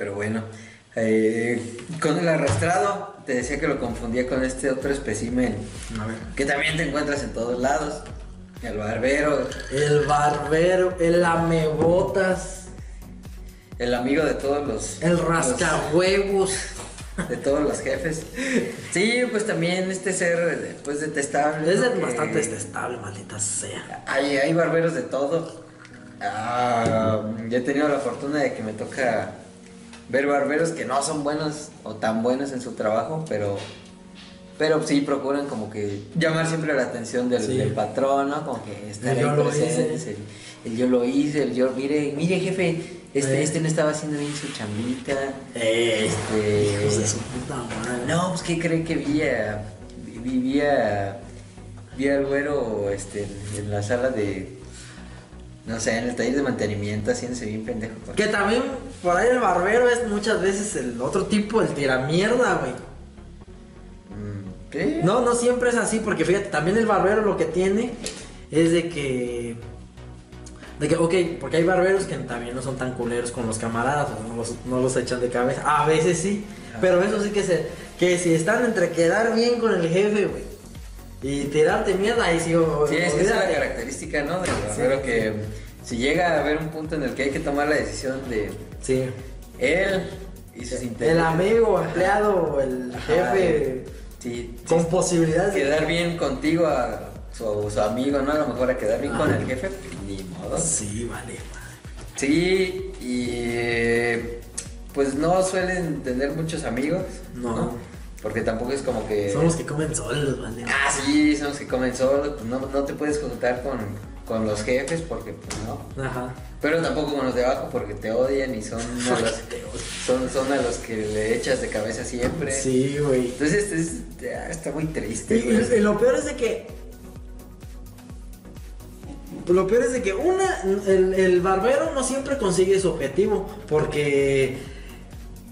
Pero bueno. Eh, con el arrastrado, te decía que lo confundía con este otro espécimen A ver. que también te encuentras en todos lados. El barbero, El barbero, el lamebotas, el amigo de todos los. el los- rascahuevos. de todos los jefes. Sí, pues también este ser, pues detestable. Es bastante detestable, maldita sea. Hay, hay barberos de todo. Ah, yo he tenido la fortuna de que me toca ver barberos que no son buenos o tan buenos en su trabajo, pero pero sí procuran como que llamar siempre la atención del, Sí. del patrón, ¿no? Como que estar El ahí yo presentes, el, el yo lo hice, el yo, mire, mire jefe, este, Eh. este no estaba haciendo bien su chambita. Eh, Este- hijos de su puta madre. No, pues que cree que vi a, vi, vi a, vi al güero este, en la sala de, no sé, en el taller de mantenimiento haciéndose bien pendejo. Que también por ahí el barbero es muchas veces el otro tipo, el tiramierda, güey. Mm, ¿Qué? No, no siempre es así, porque fíjate, también el barbero lo que tiene es de que. De que, ok, porque hay barberos que también no son tan culeros con los camaradas, o no los, no los echan de cabeza. A veces sí, pero eso sí que se. Que si están entre quedar bien con el jefe, güey, y tirarte mierda, ahí sí, o- Sí, es que esa es la característica, ¿no? Del Sí. barbero que si llega a haber un punto en el que hay que tomar la decisión de Sí. él y sus El intereses. amigo, empleado, el jefe, sí, con posibilidades de quedar bien contigo a su, su amigo, ¿no? A lo mejor a quedar bien con Ah. el jefe, ni modo. Sí, vale. Sí, y pues no suelen tener muchos amigos. No. Porque tampoco es como que. Son los que comen solos, vale. Ah, sí, son los que comen solo. Pues no, no te puedes juntar con, con los jefes porque, pues no. Ajá. Pero tampoco con los de abajo porque te odian y son a los, son, son a los que le echas de cabeza siempre. Sí, güey. Entonces es- está muy triste. y- güey. y lo peor es de que. Lo peor es de que una, el, el barbero no siempre consigue su objetivo. Porque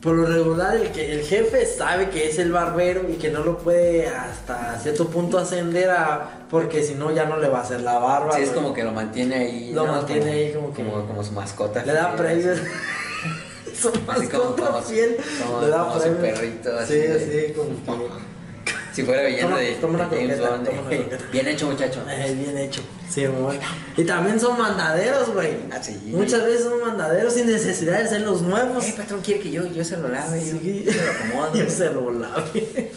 por lo regular el, que, el jefe sabe que es el barbero y que no lo puede hasta cierto punto ascender a. Porque si no ya no le va a hacer la barba. Sí, es como que lo mantiene ahí. Lo ¿no? mantiene ahí como que- Como, como su mascota. Le da premios. Su como- mascota como- fiel. como- le da como su premios. perrito, así Sí, de- sí, como que. Si fuera villano Toma- de, toma una de James croqueta, Bond. toma una croqueta. Bien hecho, muchacho. Eh, bien hecho. Sí, amor. Y también son mandaderos, güey. Ah, sí. Muchas veces son mandaderos sin necesidad de ser los nuevos. Eh, patrón, quiere que yo, yo se lo lave. Sí. Yo, se lo acomodo. Yo se lo lave.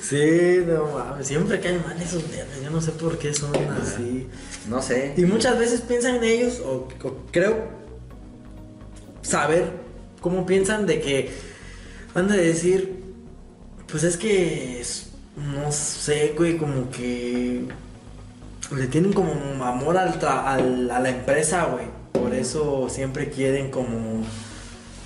Sí, no mames. Siempre caen mal esos verdes. Yo no sé por qué son así. No sé. Y muchas veces piensan en ellos, o, o creo saber cómo piensan de que han de decir, pues es que, no sé, güey, como que le tienen como amor al tra- al- a la empresa, güey. Por eso siempre quieren como,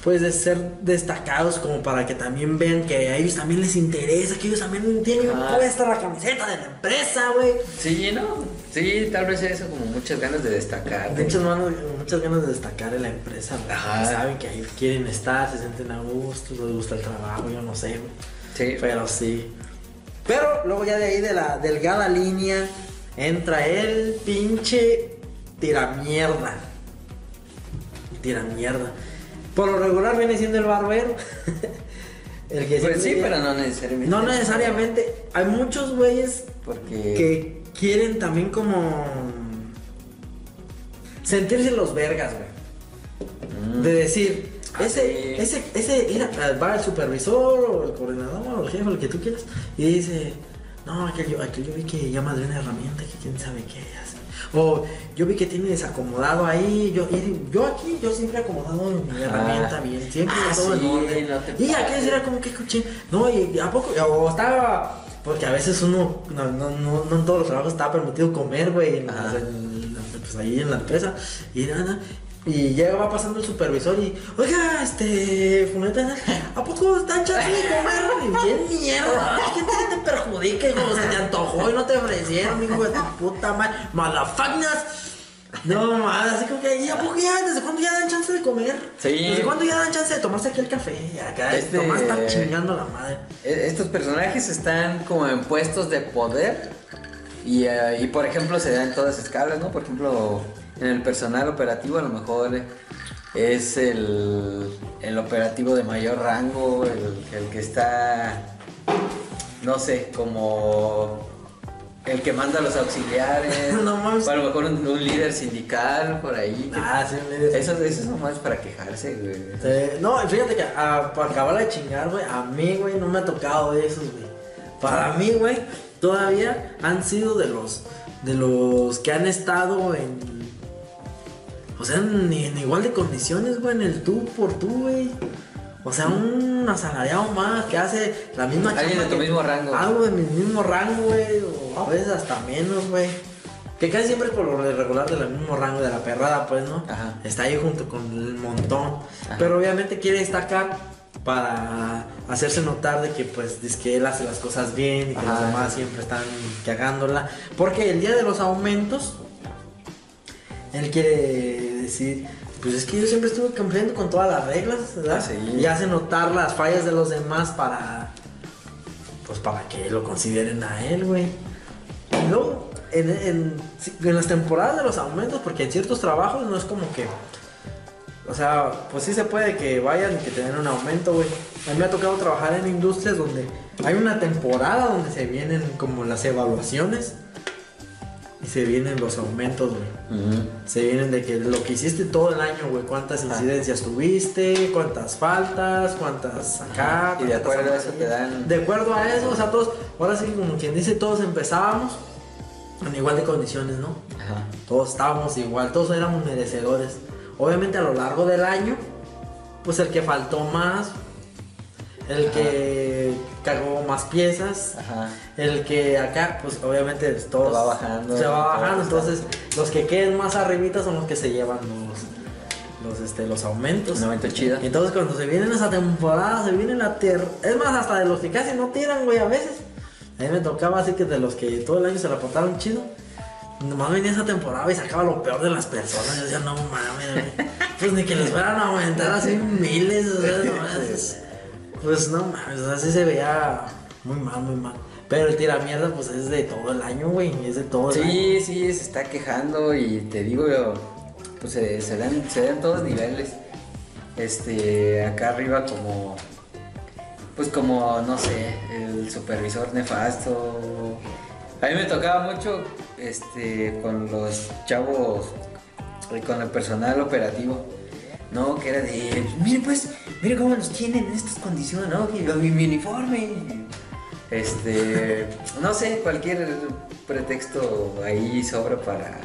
pues, de ser destacados como para que también vean que a ellos también les interesa, que ellos también tienen Ah. puesta la camiseta de la empresa, güey. Sí, ¿no? Sí, tal vez eso, como muchas ganas de destacar. de- Muchas, manos- muchas ganas de destacar en la empresa, güey. Saben que ahí quieren estar, se sienten a gusto, les gusta el trabajo, yo no sé, güey. Sí, Pero sí. Pero luego ya de ahí de la delgada línea entra el pinche tiramierda. Tiramierda. Por lo regular viene siendo el barbero. el que Pues sí, pero no necesariamente. No necesariamente. Hay muchos güeyes Porque. que quieren también como sentirse los vergas, güey. Mm. De decir, Ah, ese, ese, ese, mira, va el supervisor o el coordinador o el jefe, el que tú quieras, y dice, no, aquel yo, aquel yo vi que ya madre una herramienta que quién sabe qué hace. O yo vi que tiene desacomodado ahí, yo, y yo aquí, yo siempre he acomodado mi Ah. herramienta bien, siempre Ah, todo en orden. no y aquel era como que escuché, no, y a poco, o estaba, porque a veces uno, no, no, no, no en todos los trabajos está permitido comer, güey, en- Ajá. en- pues ahí en la empresa, y nada, y llega, va pasando el supervisor y, oiga, este, Funeta, ¿a poco están chance de comer? Y bien mierda, ¿qué te, te perjudica, hijo? Se te antojó y no te ofrecieron, hijo de tu puta madre, malafagnas. No, madre, así como que, ¿y a poco ya? ¿Desde cuándo ya dan chance de comer? Sí. ¿Desde cuándo ya dan chance de tomarse aquí el café? Ya, acá, Este- nomás están chingando la madre. E- Estos personajes están como en puestos de poder y, eh, y, por ejemplo se dan todas escalas, ¿no? Por ejemplo, en el personal operativo a lo mejor es el, el operativo de mayor rango, el, el que está, no sé, como el que manda a los auxiliares, No mames. a lo mejor un, un líder sindical por ahí. Ah, sí, me dices. Eso, eso es nomás para quejarse, güey. Sí, No, fíjate que ah, para acabar de chingar, güey, a mí, güey, no me ha tocado de esos, güey. Para mí, güey, todavía han sido de los de los que han estado en o sea, en, en igual de condiciones, güey, en el tú por tú, güey. O sea, un asalariado más que hace la misma Alguien chamba de tu que- mismo rango. Algo de mi mismo rango, güey, o a veces hasta menos, güey. Que casi siempre por lo regular del mismo rango de la perrada, pues, ¿no? Ajá. Está ahí junto con el montón. Ajá. Pero obviamente quiere destacar para hacerse notar de que pues dice que él hace las cosas bien y que los Ajá. demás siempre están cagándola. Porque el día de los aumentos, él quiere decir, pues es que yo siempre estuve cumpliendo con todas las reglas, ¿verdad? Sí. Y hace notar las fallas de los demás para, pues para que lo consideren a él, güey. Y luego, en, en, en las temporadas de los aumentos, porque en ciertos trabajos no es como que o sea, pues sí se puede que vayan y que tengan un aumento, güey. A mí me ha tocado trabajar en industrias donde hay una temporada donde se vienen como las evaluaciones se vienen los aumentos, güey. Se vienen de que lo que hiciste todo el año, güey, cuántas Ajá. incidencias tuviste, cuántas faltas, cuántas acá. Y de acuerdo a eso te dan- De acuerdo a eso, o sea, todos, ahora sí, como quien dice, todos empezábamos en igual de condiciones, ¿no? Ajá. Todos estábamos igual, todos éramos merecedores. Obviamente a lo largo del año, pues el que faltó más, el Ajá. que cargó más piezas, Ajá. el que acá, pues obviamente todos va bajando, se va todo bajando, entonces los que queden más arribita son los que se llevan los, los, este, los aumentos. Un momento chido. Entonces cuando se viene esa temporada, se viene la tierra. Es más, hasta de los que casi no tiran, güey, a veces. A mí me tocaba así que de los que todo el año se la portaron chido. Nomás venía esa temporada y sacaba lo peor de las personas. Yo decía, no mames. Pues ni que les fueran a aumentar así miles, o sea. Pues no mames, o sea, sí se veía muy mal, muy mal. Pero el tiramierda, pues es de todo el año, güey. Es de todo el año. Sí, sí, se está quejando y te digo, pues se, se dan, se dan todos niveles. Este, acá arriba como, pues como, no sé, el supervisor nefasto. A mí me tocaba mucho, este, con los chavos, eh, con el personal operativo. No, que era de, mire pues, mire cómo nos tienen en estas condiciones, ¿no? Y mi, mi uniforme. Este, no sé, cualquier pretexto ahí sobra para,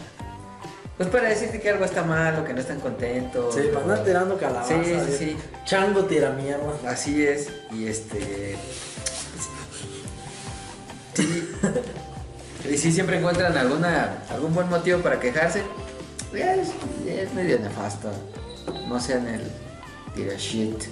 pues para decirte que algo está mal o que no están contentos. Sí, para andar tirando calabaza. Sí, sí, sí. Chango tiramierda. Así es, y este. Sí. Y si siempre encuentran alguna, algún buen motivo para quejarse, ya es, es medio nefasto. No sean el tira shit.